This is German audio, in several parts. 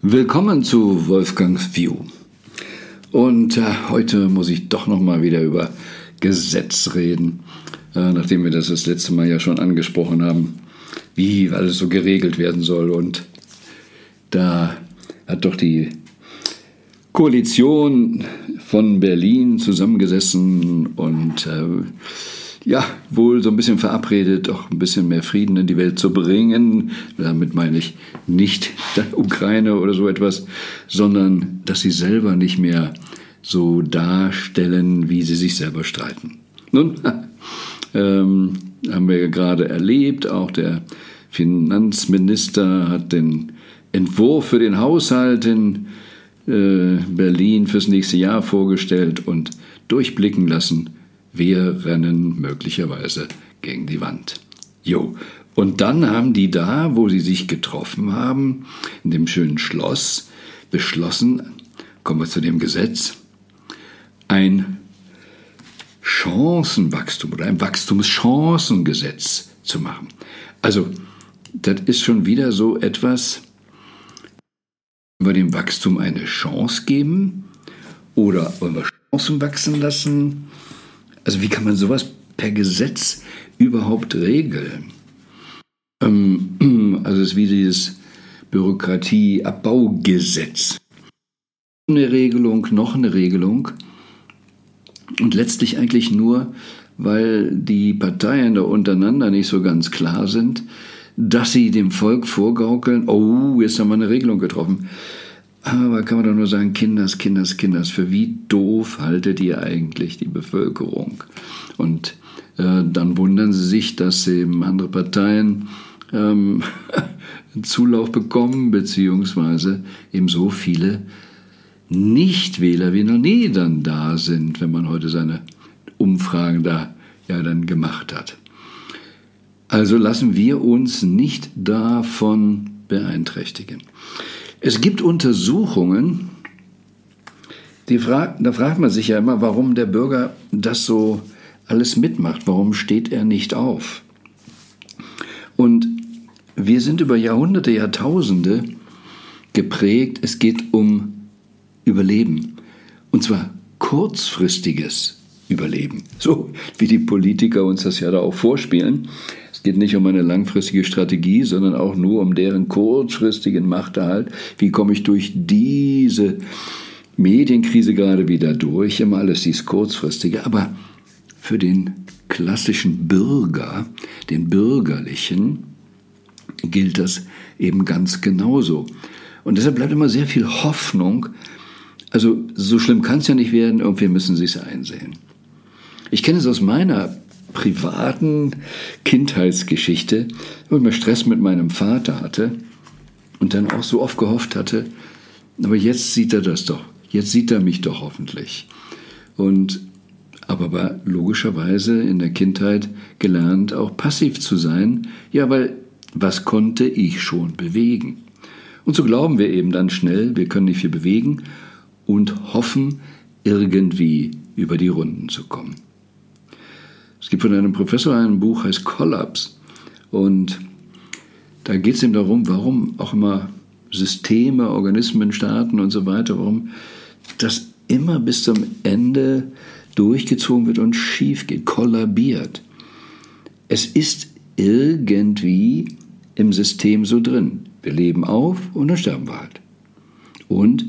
Willkommen zu Wolfgangs View. Und äh, heute muss ich doch noch mal wieder über Gesetz reden, äh, nachdem wir das das letzte Mal ja schon angesprochen haben, wie alles so geregelt werden soll. Und da hat doch die Koalition von Berlin zusammengesessen und äh, ja, wohl so ein bisschen verabredet, auch ein bisschen mehr Frieden in die Welt zu bringen. Damit meine ich nicht Ukraine oder so etwas, sondern dass sie selber nicht mehr so darstellen, wie sie sich selber streiten. Nun, ähm, haben wir gerade erlebt, auch der Finanzminister hat den Entwurf für den Haushalt in äh, Berlin fürs nächste Jahr vorgestellt und durchblicken lassen, wir rennen möglicherweise gegen die Wand. Jo. Und dann haben die da, wo sie sich getroffen haben, in dem schönen Schloss, beschlossen, kommen wir zu dem Gesetz, ein Chancenwachstum oder ein Wachstumschancengesetz zu machen. Also, das ist schon wieder so etwas, wollen wir dem Wachstum eine Chance geben oder wollen wir Chancen wachsen lassen? Also wie kann man sowas per Gesetz überhaupt regeln? Ähm, also es ist wie dieses Bürokratieabbaugesetz. Eine Regelung, noch eine Regelung. Und letztlich eigentlich nur, weil die Parteien da untereinander nicht so ganz klar sind, dass sie dem Volk vorgaukeln, oh, jetzt haben wir eine Regelung getroffen. Aber kann man doch nur sagen, Kinders, Kinders, Kinders, für wie doof haltet ihr eigentlich die Bevölkerung? Und äh, dann wundern sie sich, dass eben andere Parteien ähm, Zulauf bekommen, beziehungsweise eben so viele Nichtwähler wie noch nie dann da sind, wenn man heute seine Umfragen da ja dann gemacht hat. Also lassen wir uns nicht davon beeinträchtigen. Es gibt Untersuchungen, die frag, da fragt man sich ja immer, warum der Bürger das so alles mitmacht. Warum steht er nicht auf? Und wir sind über Jahrhunderte, Jahrtausende geprägt. Es geht um Überleben. Und zwar kurzfristiges Überleben. So wie die Politiker uns das ja da auch vorspielen. Es geht nicht um eine langfristige Strategie, sondern auch nur um deren kurzfristigen Machterhalt. Wie komme ich durch diese Medienkrise gerade wieder durch? Immer alles dies kurzfristige. Aber für den klassischen Bürger, den Bürgerlichen, gilt das eben ganz genauso. Und deshalb bleibt immer sehr viel Hoffnung. Also so schlimm kann es ja nicht werden, irgendwie müssen Sie es einsehen. Ich kenne es aus meiner privaten Kindheitsgeschichte, wo ich Stress mit meinem Vater hatte und dann auch so oft gehofft hatte, aber jetzt sieht er das doch, jetzt sieht er mich doch hoffentlich. Und aber war logischerweise in der Kindheit gelernt, auch passiv zu sein, ja, weil was konnte ich schon bewegen? Und so glauben wir eben dann schnell, wir können nicht viel bewegen und hoffen, irgendwie über die Runden zu kommen. Es gibt von einem Professor ein Buch, heißt Collapse. Und da geht es ihm darum, warum auch immer Systeme, Organismen, Staaten und so weiter, warum das immer bis zum Ende durchgezogen wird und schief geht, kollabiert. Es ist irgendwie im System so drin. Wir leben auf und dann sterben wir halt. Und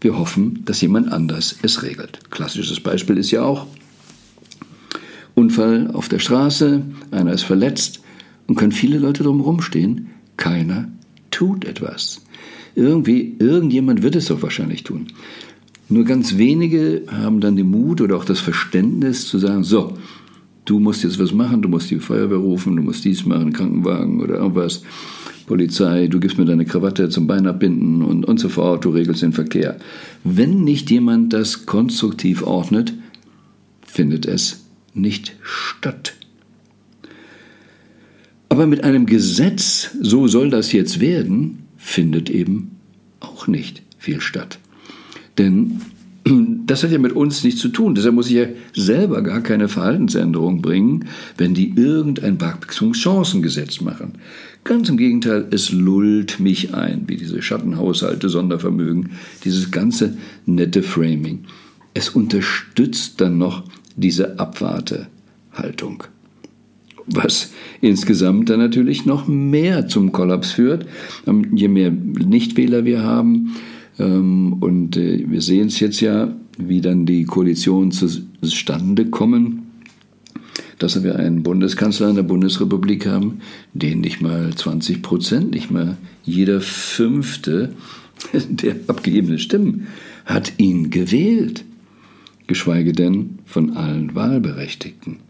wir hoffen, dass jemand anders es regelt. Klassisches Beispiel ist ja auch Unfall auf der Straße, einer ist verletzt und können viele Leute drumherum stehen. Keiner tut etwas. Irgendwie, irgendjemand wird es doch wahrscheinlich tun. Nur ganz wenige haben dann den Mut oder auch das Verständnis zu sagen, so, du musst jetzt was machen, du musst die Feuerwehr rufen, du musst dies machen, Krankenwagen oder irgendwas, Polizei, du gibst mir deine Krawatte zum Bein abbinden und, und so fort, du regelst den Verkehr. Wenn nicht jemand das konstruktiv ordnet, findet es nicht statt. Aber mit einem Gesetz, so soll das jetzt werden, findet eben auch nicht viel statt. Denn Das hat ja mit uns nichts zu tun. Deshalb muss ich ja selber gar keine Verhaltensänderung bringen, wenn die irgendein Wachstumschancengesetz machen. Ganz im Gegenteil, es lullt mich ein, wie diese Schattenhaushalte, Sondervermögen, dieses ganze nette Framing. Es unterstützt dann noch diese Abwartehaltung. Was insgesamt dann natürlich noch mehr zum Kollaps führt. Ähm, je mehr Nichtwähler wir haben, ähm, und äh, wir sehen es jetzt ja, wie dann die Koalitionen zustande kommen, dass wir einen Bundeskanzler in der Bundesrepublik haben, den nicht mal 20 Prozent, nicht mal jeder Fünfte der abgegebenen Stimmen hat ihn gewählt, geschweige denn von allen Wahlberechtigten.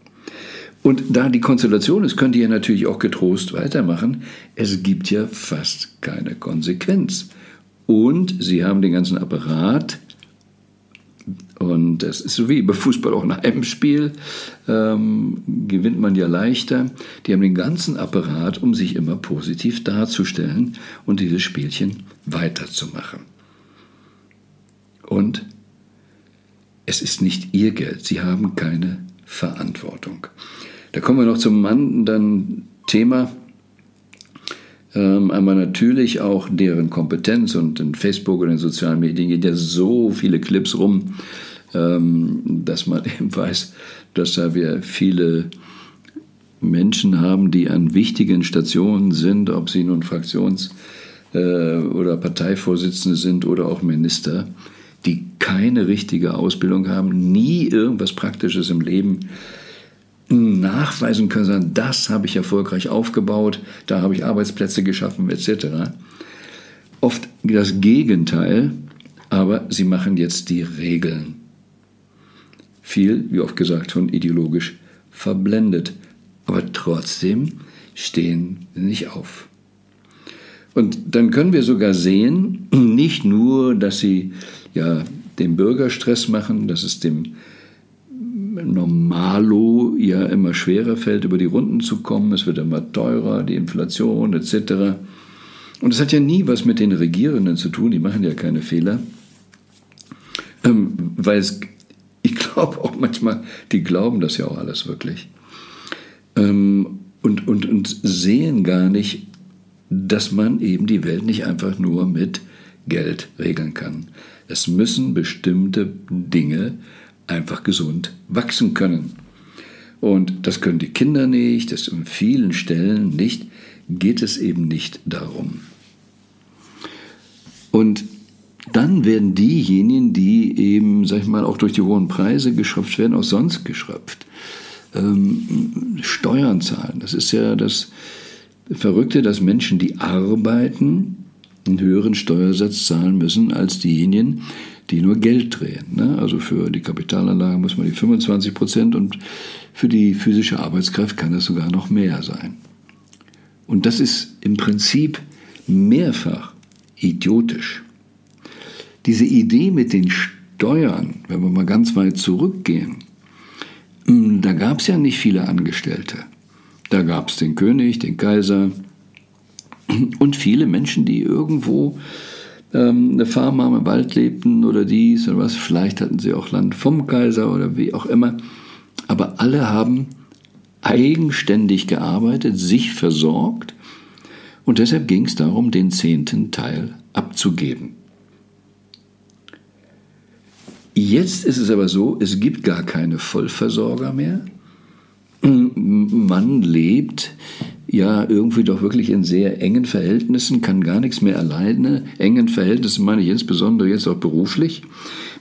Und da die Konstellation ist, könnt ihr natürlich auch getrost weitermachen. Es gibt ja fast keine Konsequenz. Und sie haben den ganzen Apparat und das ist so wie bei Fußball auch ein Heimspiel, ähm, gewinnt man ja leichter. Die haben den ganzen Apparat, um sich immer positiv darzustellen und dieses Spielchen weiterzumachen. Und es ist nicht ihr Geld, sie haben keine Verantwortung. Da kommen wir noch zum anderen Thema, ähm, aber natürlich auch deren Kompetenz und in Facebook und in sozialen Medien gehen ja so viele Clips rum, ähm, dass man eben weiß, dass da wir viele Menschen haben, die an wichtigen Stationen sind, ob sie nun Fraktions- äh, oder Parteivorsitzende sind oder auch Minister, die keine richtige Ausbildung haben, nie irgendwas Praktisches im Leben nachweisen können, sagen, das habe ich erfolgreich aufgebaut, da habe ich Arbeitsplätze geschaffen, etc. Oft das Gegenteil, aber sie machen jetzt die Regeln. Viel, wie oft gesagt, schon ideologisch verblendet, aber trotzdem stehen sie nicht auf. Und dann können wir sogar sehen, nicht nur, dass sie ja den Bürgerstress machen, dass es dem Normalo ja immer schwerer fällt, über die Runden zu kommen. Es wird immer teurer, die Inflation etc. Und es hat ja nie was mit den Regierenden zu tun, die machen ja keine Fehler. Ähm, weil es, ich glaube auch manchmal, die glauben das ja auch alles wirklich. Ähm, und, und, und sehen gar nicht, dass man eben die Welt nicht einfach nur mit Geld regeln kann. Es müssen bestimmte Dinge einfach gesund wachsen können. Und das können die Kinder nicht, das in vielen Stellen nicht, geht es eben nicht darum. Und dann werden diejenigen, die eben, sag ich mal, auch durch die hohen Preise geschöpft werden, auch sonst geschöpft. Ähm, Steuern zahlen. Das ist ja das Verrückte, dass Menschen, die arbeiten, einen höheren Steuersatz zahlen müssen als diejenigen, die nur Geld drehen. Ne? Also für die Kapitalanlage muss man die 25 Prozent und für die physische Arbeitskraft kann es sogar noch mehr sein. Und das ist im Prinzip mehrfach idiotisch. Diese Idee mit den Steuern, wenn wir mal ganz weit zurückgehen, hm, da gab es ja nicht viele Angestellte. Da gab es den König, den Kaiser und viele Menschen, die irgendwo ähm, eine Farm haben, im Wald lebten oder dies oder was. Vielleicht hatten sie auch Land vom Kaiser oder wie auch immer. Aber alle haben eigenständig gearbeitet, sich versorgt und deshalb ging es darum, den zehnten Teil abzugeben. Jetzt ist es aber so, es gibt gar keine Vollversorger mehr. Man lebt ja irgendwie doch wirklich in sehr engen Verhältnissen, kann gar nichts mehr alleine. Engen Verhältnissen meine ich insbesondere jetzt auch beruflich.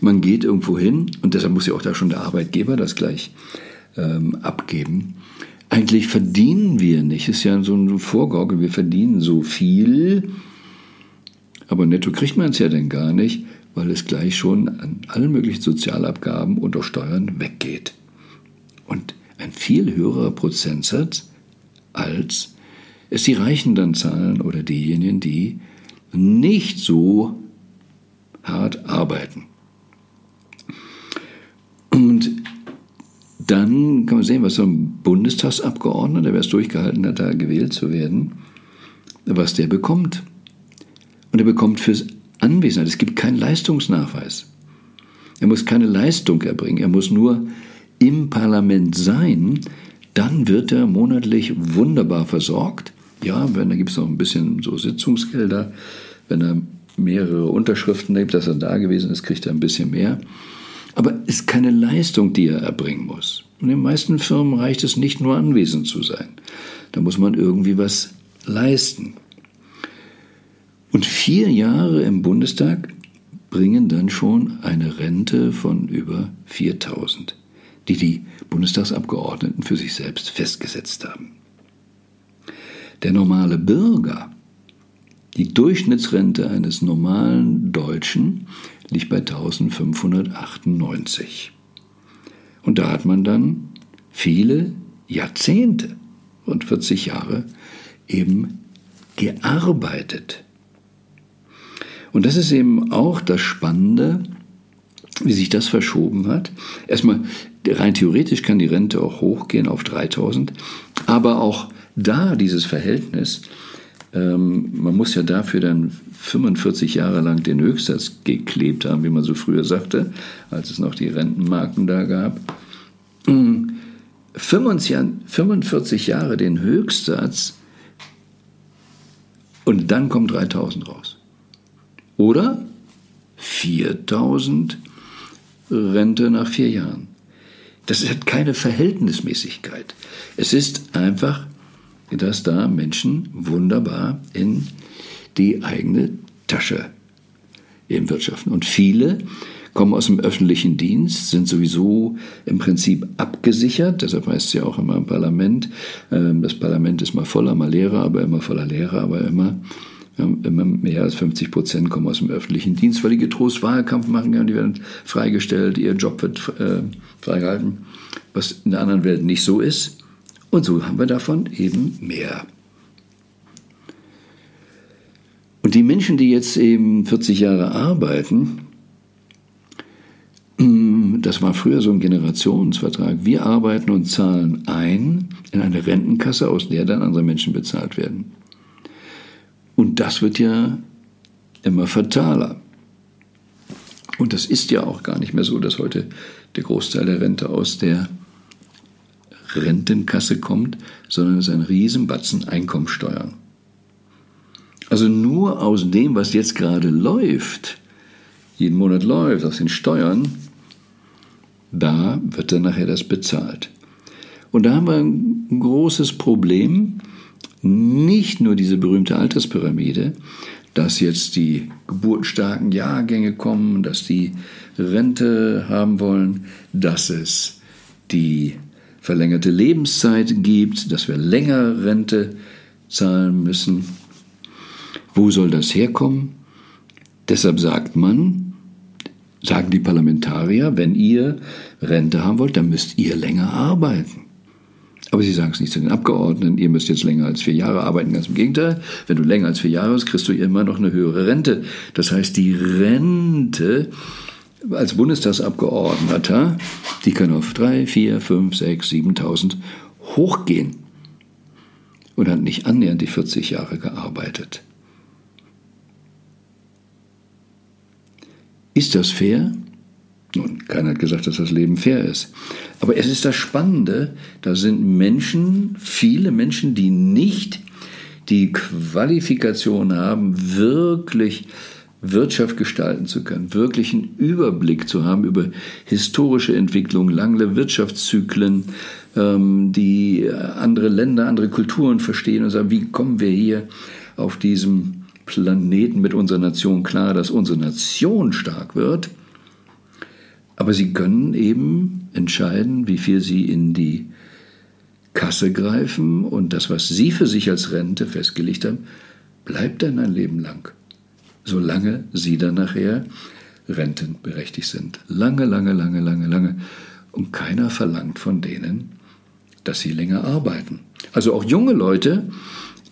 Man geht irgendwo hin und deshalb muss ja auch da schon der Arbeitgeber das gleich ähm, abgeben. Eigentlich verdienen wir nicht, ist ja so ein Vorgaukel, wir verdienen so viel, aber netto kriegt man es ja denn gar nicht, weil es gleich schon an allen möglichen Sozialabgaben und auch Steuern weggeht. Und ein viel höherer Prozentsatz als es die Reichen dann zahlen oder diejenigen, die nicht so hart arbeiten. Und dann kann man sehen, was so ein Bundestagsabgeordneter, wer es durchgehalten hat, da gewählt zu werden, was der bekommt. Und er bekommt fürs Anwesen, es gibt keinen Leistungsnachweis. Er muss keine Leistung erbringen. Er muss nur im Parlament sein. Dann wird er monatlich wunderbar versorgt. Ja, wenn da gibt es noch ein bisschen so Sitzungsgelder. Wenn er mehrere Unterschriften nimmt, dass er da gewesen ist, kriegt er ein bisschen mehr. Aber es ist keine Leistung, die er erbringen muss. Und in den meisten Firmen reicht es nicht nur anwesend zu sein. Da muss man irgendwie was leisten. Und vier Jahre im Bundestag bringen dann schon eine Rente von über 4000, die die Bundestagsabgeordneten für sich selbst festgesetzt haben. Der normale Bürger, die Durchschnittsrente eines normalen Deutschen liegt bei 1598. Und da hat man dann viele Jahrzehnte und 40 Jahre eben gearbeitet. Und das ist eben auch das Spannende, wie sich das verschoben hat. Erstmal, rein theoretisch kann die Rente auch hochgehen auf 3000, aber auch da dieses Verhältnis, ähm, man muss ja dafür dann 45 Jahre lang den Höchstsatz geklebt haben, wie man so früher sagte, als es noch die Rentenmarken da gab. 45 Jahre den Höchstsatz und dann kommt 3000 raus. Oder 4000 Rente nach vier Jahren. Das hat keine Verhältnismäßigkeit. Es ist einfach, dass da Menschen wunderbar in die eigene Tasche eben wirtschaften. Und viele kommen aus dem öffentlichen Dienst, sind sowieso im Prinzip abgesichert. Deshalb heißt es ja auch immer im Parlament, ähm, das Parlament ist mal voller, mal leerer, aber immer voller Lehrer, aber immer Immer mehr als 50 Prozent kommen aus dem öffentlichen Dienst, weil die getrost Wahlkampf machen können, die werden freigestellt, ihr Job wird äh, freigehalten, was in der anderen Welt nicht so ist. Und so haben wir davon eben mehr. Und die Menschen, die jetzt eben 40 Jahre arbeiten, mm, das war früher so ein Generationsvertrag. Wir arbeiten und zahlen ein in eine Rentenkasse, aus der dann andere Menschen bezahlt werden. Und das wird ja immer fataler. Und das ist ja auch gar nicht mehr so, dass heute der Großteil der Rente aus der Rentenkasse kommt, sondern es ist ein Riesenbatzen Einkommensteuern. Also nur aus dem, was jetzt gerade läuft, jeden Monat läuft, aus den Steuern, da wird dann nachher das bezahlt. Und da haben wir ein großes Problem, nicht nur diese berühmte Alterspyramide, dass jetzt die geburtenstarken Jahrgänge kommen, dass die Rente haben wollen, dass es die verlängerte Lebenszeit gibt, dass wir länger Rente zahlen müssen. Wo soll das herkommen? Deshalb sagt man, sagen die Parlamentarier, wenn ihr Rente haben wollt, dann müsst ihr länger arbeiten. Aber sie sagen es nicht zu den Abgeordneten, ihr müsst jetzt länger als vier Jahre arbeiten. Ganz im Gegenteil, wenn du länger als vier Jahre bist, kriegst du immer noch eine höhere Rente. Das heißt, die Rente als Bundestagsabgeordneter, die kann auf drei, vier, fünf, sechs, 7.000 hochgehen und hat nicht annähernd die 40 Jahre gearbeitet. Ist das fair? Nun, keiner hat gesagt, dass das Leben fair ist. Aber es ist das Spannende, da sind Menschen, viele Menschen, die nicht die Qualifikation haben, wirklich Wirtschaft gestalten zu können, wirklich einen Überblick zu haben über historische Entwicklungen, lange Wirtschaftszyklen, ähm, die andere Länder, andere Kulturen verstehen und sagen, wie kommen wir hier auf diesem Planeten mit unserer Nation klar, dass unsere Nation stark wird aber sie können eben entscheiden, wie viel sie in die Kasse greifen und das, was sie für sich als Rente festgelegt haben, bleibt dann ein Leben lang, solange sie dann nachher rentenberechtigt sind. Lange, lange, lange, lange, lange. Und keiner verlangt von denen, dass sie länger arbeiten. Also auch junge Leute,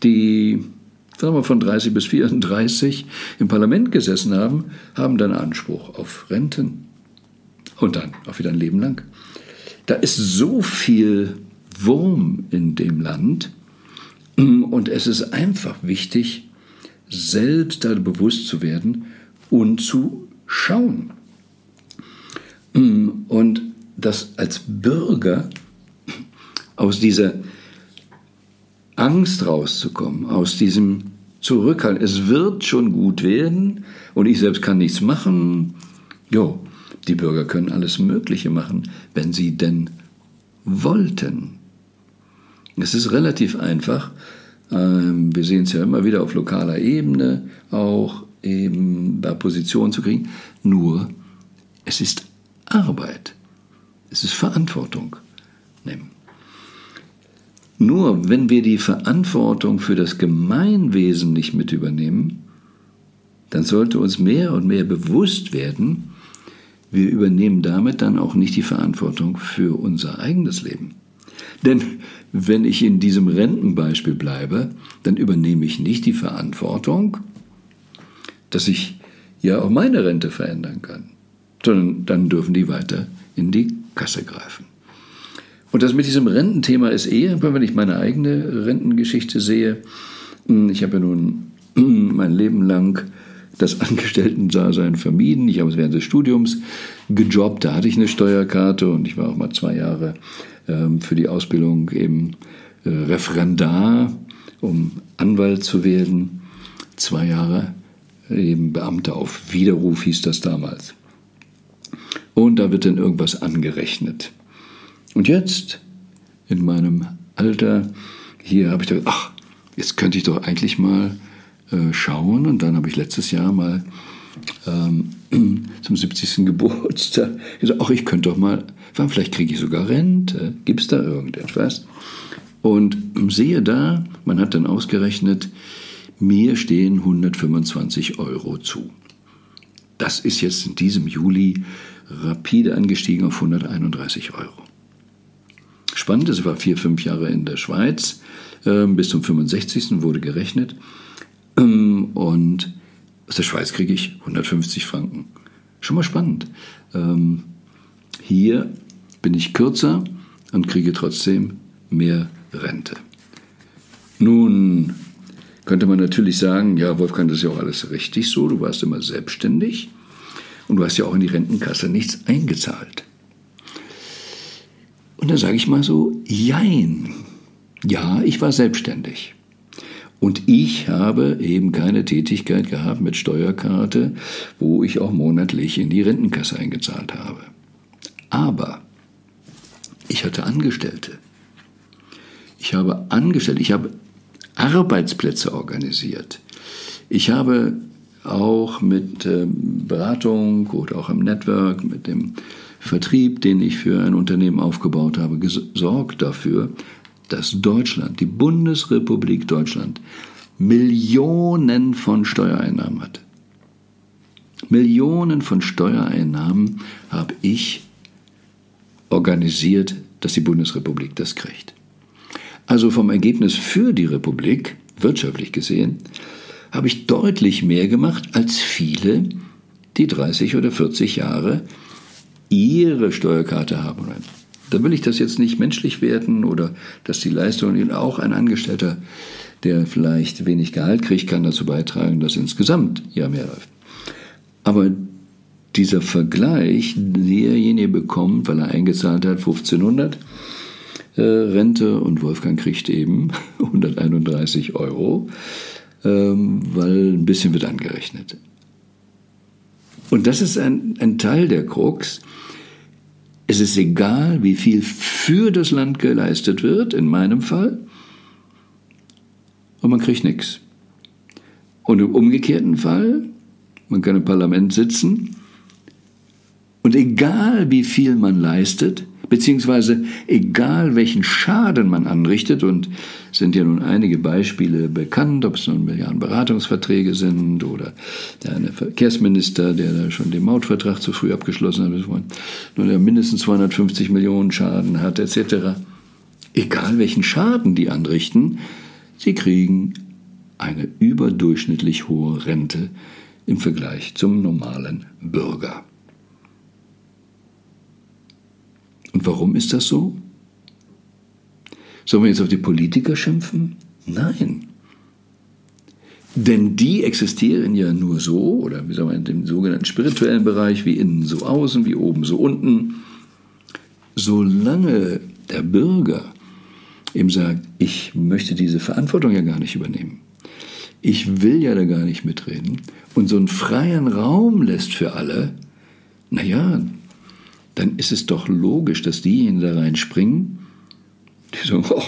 die sagen wir von 30 bis 34 im Parlament gesessen haben, haben dann Anspruch auf Renten und dann auch wieder ein Leben lang. Da ist so viel Wurm in dem Land und es ist einfach wichtig, selbst da bewusst zu werden und zu schauen. Und das als Bürger aus dieser Angst rauszukommen, aus diesem Zurückhalten, es wird schon gut werden und ich selbst kann nichts machen. Jo, die Bürger können alles Mögliche machen, wenn sie denn wollten. Es ist relativ einfach. Ähm, wir sehen es ja immer wieder auf lokaler Ebene, auch eben da Positionen zu kriegen. Nur, es ist Arbeit. Es ist Verantwortung nehmen. Nur wenn wir die Verantwortung für das Gemeinwesen nicht mit übernehmen, dann sollte uns mehr und mehr bewusst werden, wir übernehmen damit dann auch nicht die Verantwortung für unser eigenes Leben. Denn wenn ich in diesem Rentenbeispiel bleibe, dann übernehme ich nicht die Verantwortung, dass ich ja auch meine Rente verändern kann, sondern dann dürfen die weiter in die Kasse greifen. Und das mit diesem Rententhema ist eher, wenn ich meine eigene Rentengeschichte sehe, hm, ich habe ja nun mein Leben lang das Angestellten-Dasein vermieden. Ich habe während des Studiums gejobbt, da hatte ich eine Steuerkarte und ich war auch mal zwei Jahre ähm, für die Ausbildung eben äh, Referendar, um Anwalt zu werden. Zwei Jahre eben Beamter auf Widerruf hieß das damals. Und da wird dann irgendwas angerechnet. Und jetzt, in meinem Alter, hier habe ich gedacht, ach, jetzt könnte ich doch eigentlich mal äh, schauen. Und dann habe ich letztes Jahr mal ähm, zum 70. Geburtstag gesagt, ach, ich könnte doch mal, vielleicht kriege ich sogar Rente, gibt es da irgendetwas? Und sehe da, man hat dann ausgerechnet, mir stehen 125 Euro zu. Das ist jetzt in diesem Juli rapide angestiegen auf 131 Euro. Spannend, es war vier, fünf Jahre in der Schweiz, äh, bis zum 65. wurde gerechnet. Ähm, und aus der Schweiz kriege ich 150 Franken. Schon mal spannend. Ähm, hier bin ich kürzer und kriege trotzdem mehr Rente. Nun könnte man natürlich sagen, ja, Wolfgang, das ist ja auch alles richtig so, du warst immer selbstständig und du hast ja auch in die Rentenkasse nichts eingezahlt. Und dann sage ich mal so, jein. Ja, ich war selbstständig. Und ich habe eben keine Tätigkeit gehabt mit Steuerkarte, wo ich auch monatlich in die Rentenkasse eingezahlt habe. Aber ich hatte Angestellte. Ich habe Angestellte, ich habe Arbeitsplätze organisiert. Ich habe auch mit ähm, Beratung oder auch im Network, mit dem Vertrieb, den ich für ein Unternehmen aufgebaut habe, gesorgt dafür, dass Deutschland, die Bundesrepublik Deutschland, Millionen von Steuereinnahmen hat. Millionen von Steuereinnahmen habe ich organisiert, dass die Bundesrepublik das kriegt. Also vom Ergebnis für die Republik, wirtschaftlich gesehen, habe ich deutlich mehr gemacht als viele, die 30 oder 40 Jahre ihre Steuerkarte haben. Da will ich das jetzt nicht menschlich werten oder dass die Leistung auch ein Angestellter, der vielleicht wenig Gehalt kriegt, kann dazu beitragen, dass insgesamt ja mehr läuft. Aber dieser Vergleich, derjenige bekommt, weil er eingezahlt hat, 1500 äh, Rente und Wolfgang kriegt eben 131 Euro, ähm, weil ein bisschen wird angerechnet. Und das ist ein, ein Teil der Krux, es ist egal, wie viel für das Land geleistet wird, in meinem Fall, und man kriegt nichts. Und im umgekehrten Fall, man kann im Parlament sitzen, und egal wie viel man leistet, beziehungsweise egal welchen Schaden man anrichtet, und sind ja nun einige Beispiele bekannt, ob es nun Milliarden Beratungsverträge sind oder der eine Verkehrsminister, der da schon den Mautvertrag zu früh abgeschlossen hat, nur der mindestens 250 Millionen Schaden hat, etc. Egal welchen Schaden die anrichten, sie kriegen eine überdurchschnittlich hohe Rente im Vergleich zum normalen Bürger. Und warum ist das so? Sollen wir jetzt auf die Politiker schimpfen? Nein. Denn die existieren ja nur so, oder wie sagen wir, in dem sogenannten spirituellen Bereich, wie innen so außen, wie oben so unten. Solange der Bürger ihm sagt, ich möchte diese Verantwortung ja gar nicht übernehmen, ich will ja da gar nicht mitreden, und so einen freien Raum lässt für alle, naja, dann ist es doch logisch, dass diejenigen da reinspringen, die sagen, oh,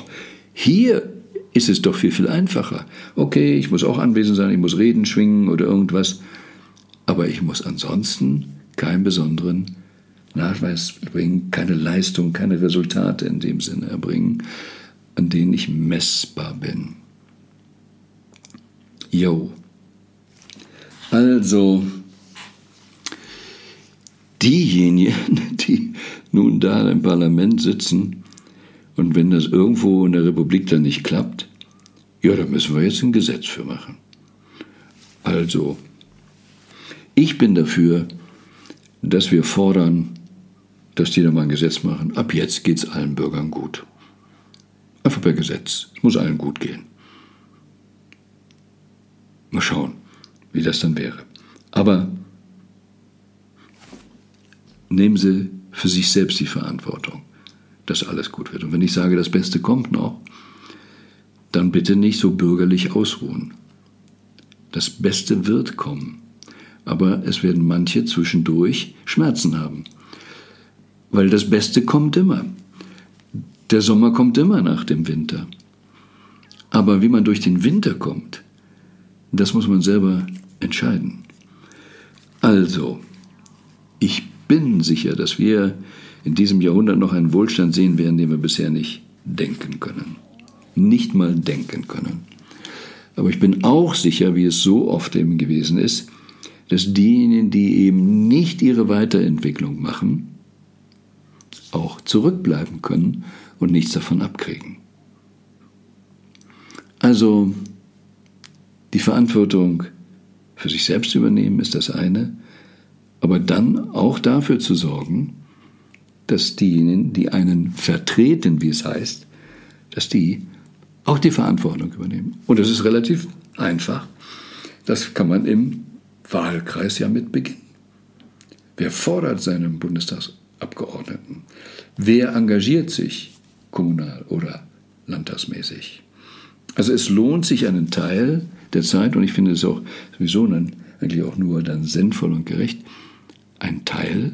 hier ist es doch viel, viel einfacher. Okay, ich muss auch anwesend sein, ich muss reden, schwingen oder irgendwas, aber ich muss ansonsten keinen besonderen Nachweis bringen, keine Leistung, keine Resultate in dem Sinne erbringen, an denen ich messbar bin. Jo. Also, diejenigen, die nun da im Parlament sitzen und wenn das irgendwo in der Republik dann nicht klappt, ja, da müssen wir jetzt ein Gesetz für machen. Also, ich bin dafür, dass wir fordern, dass die da mal ein Gesetz machen. Ab jetzt geht es allen Bürgern gut. Einfach per Gesetz. Es muss allen gut gehen. Mal schauen, wie das dann wäre. Aber nehmen Sie für sich selbst die Verantwortung, dass alles gut wird. Und wenn ich sage, das Beste kommt noch, dann bitte nicht so bürgerlich ausruhen. Das Beste wird kommen, aber es werden manche zwischendurch Schmerzen haben, weil das Beste kommt immer. Der Sommer kommt immer nach dem Winter. Aber wie man durch den Winter kommt, das muss man selber entscheiden. Also, ich bin sicher, dass wir in diesem Jahrhundert noch einen Wohlstand sehen werden, den wir bisher nicht denken können. Nicht mal denken können. Aber ich bin auch sicher, wie es so oft eben gewesen ist, dass diejenigen, die eben nicht ihre Weiterentwicklung machen, auch zurückbleiben können und nichts davon abkriegen. Also die Verantwortung für sich selbst übernehmen ist das eine, aber dann auch dafür zu sorgen, dass diejenigen, die einen vertreten, wie es heißt, dass die auch die Verantwortung übernehmen. Und das ist relativ einfach. Das kann man im Wahlkreis ja mit beginnen. Wer fordert seinen Bundestagsabgeordneten? Wer engagiert sich kommunal oder landtagsmäßig? Also es lohnt sich einen Teil der Zeit, und ich finde es auch sowieso dann eigentlich auch nur dann sinnvoll und gerecht, ein Teil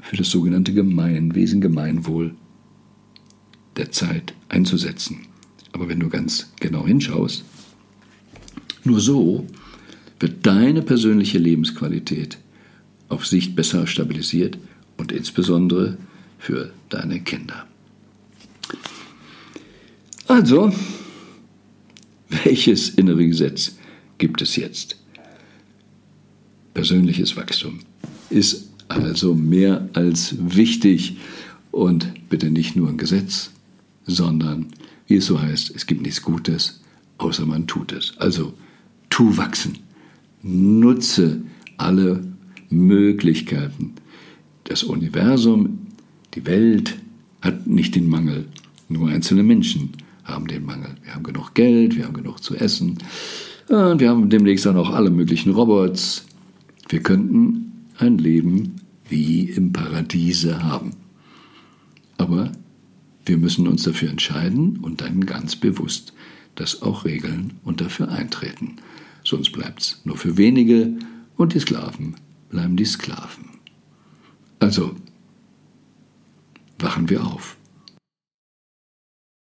für das sogenannte Gemeinwesen, Gemeinwohl der Zeit einzusetzen. Aber wenn du ganz genau hinschaust, nur so wird deine persönliche Lebensqualität auf Sicht besser stabilisiert und insbesondere für deine Kinder. Also, welches innere Gesetz gibt es jetzt? Persönliches Wachstum ist also mehr als wichtig und bitte nicht nur ein Gesetz, sondern, wie es so heißt, es gibt nichts Gutes, außer man tut es. Also tu wachsen, nutze alle Möglichkeiten. Das Universum, die Welt hat nicht den Mangel, nur einzelne Menschen haben den Mangel. Wir haben genug Geld, wir haben genug zu essen und wir haben demnächst dann auch alle möglichen Robots, wir könnten ein Leben wie im Paradiese haben. Aber wir müssen uns dafür entscheiden und dann ganz bewusst das auch regeln und dafür eintreten. Sonst bleibt es nur für wenige und die Sklaven bleiben die Sklaven. Also, wachen wir auf.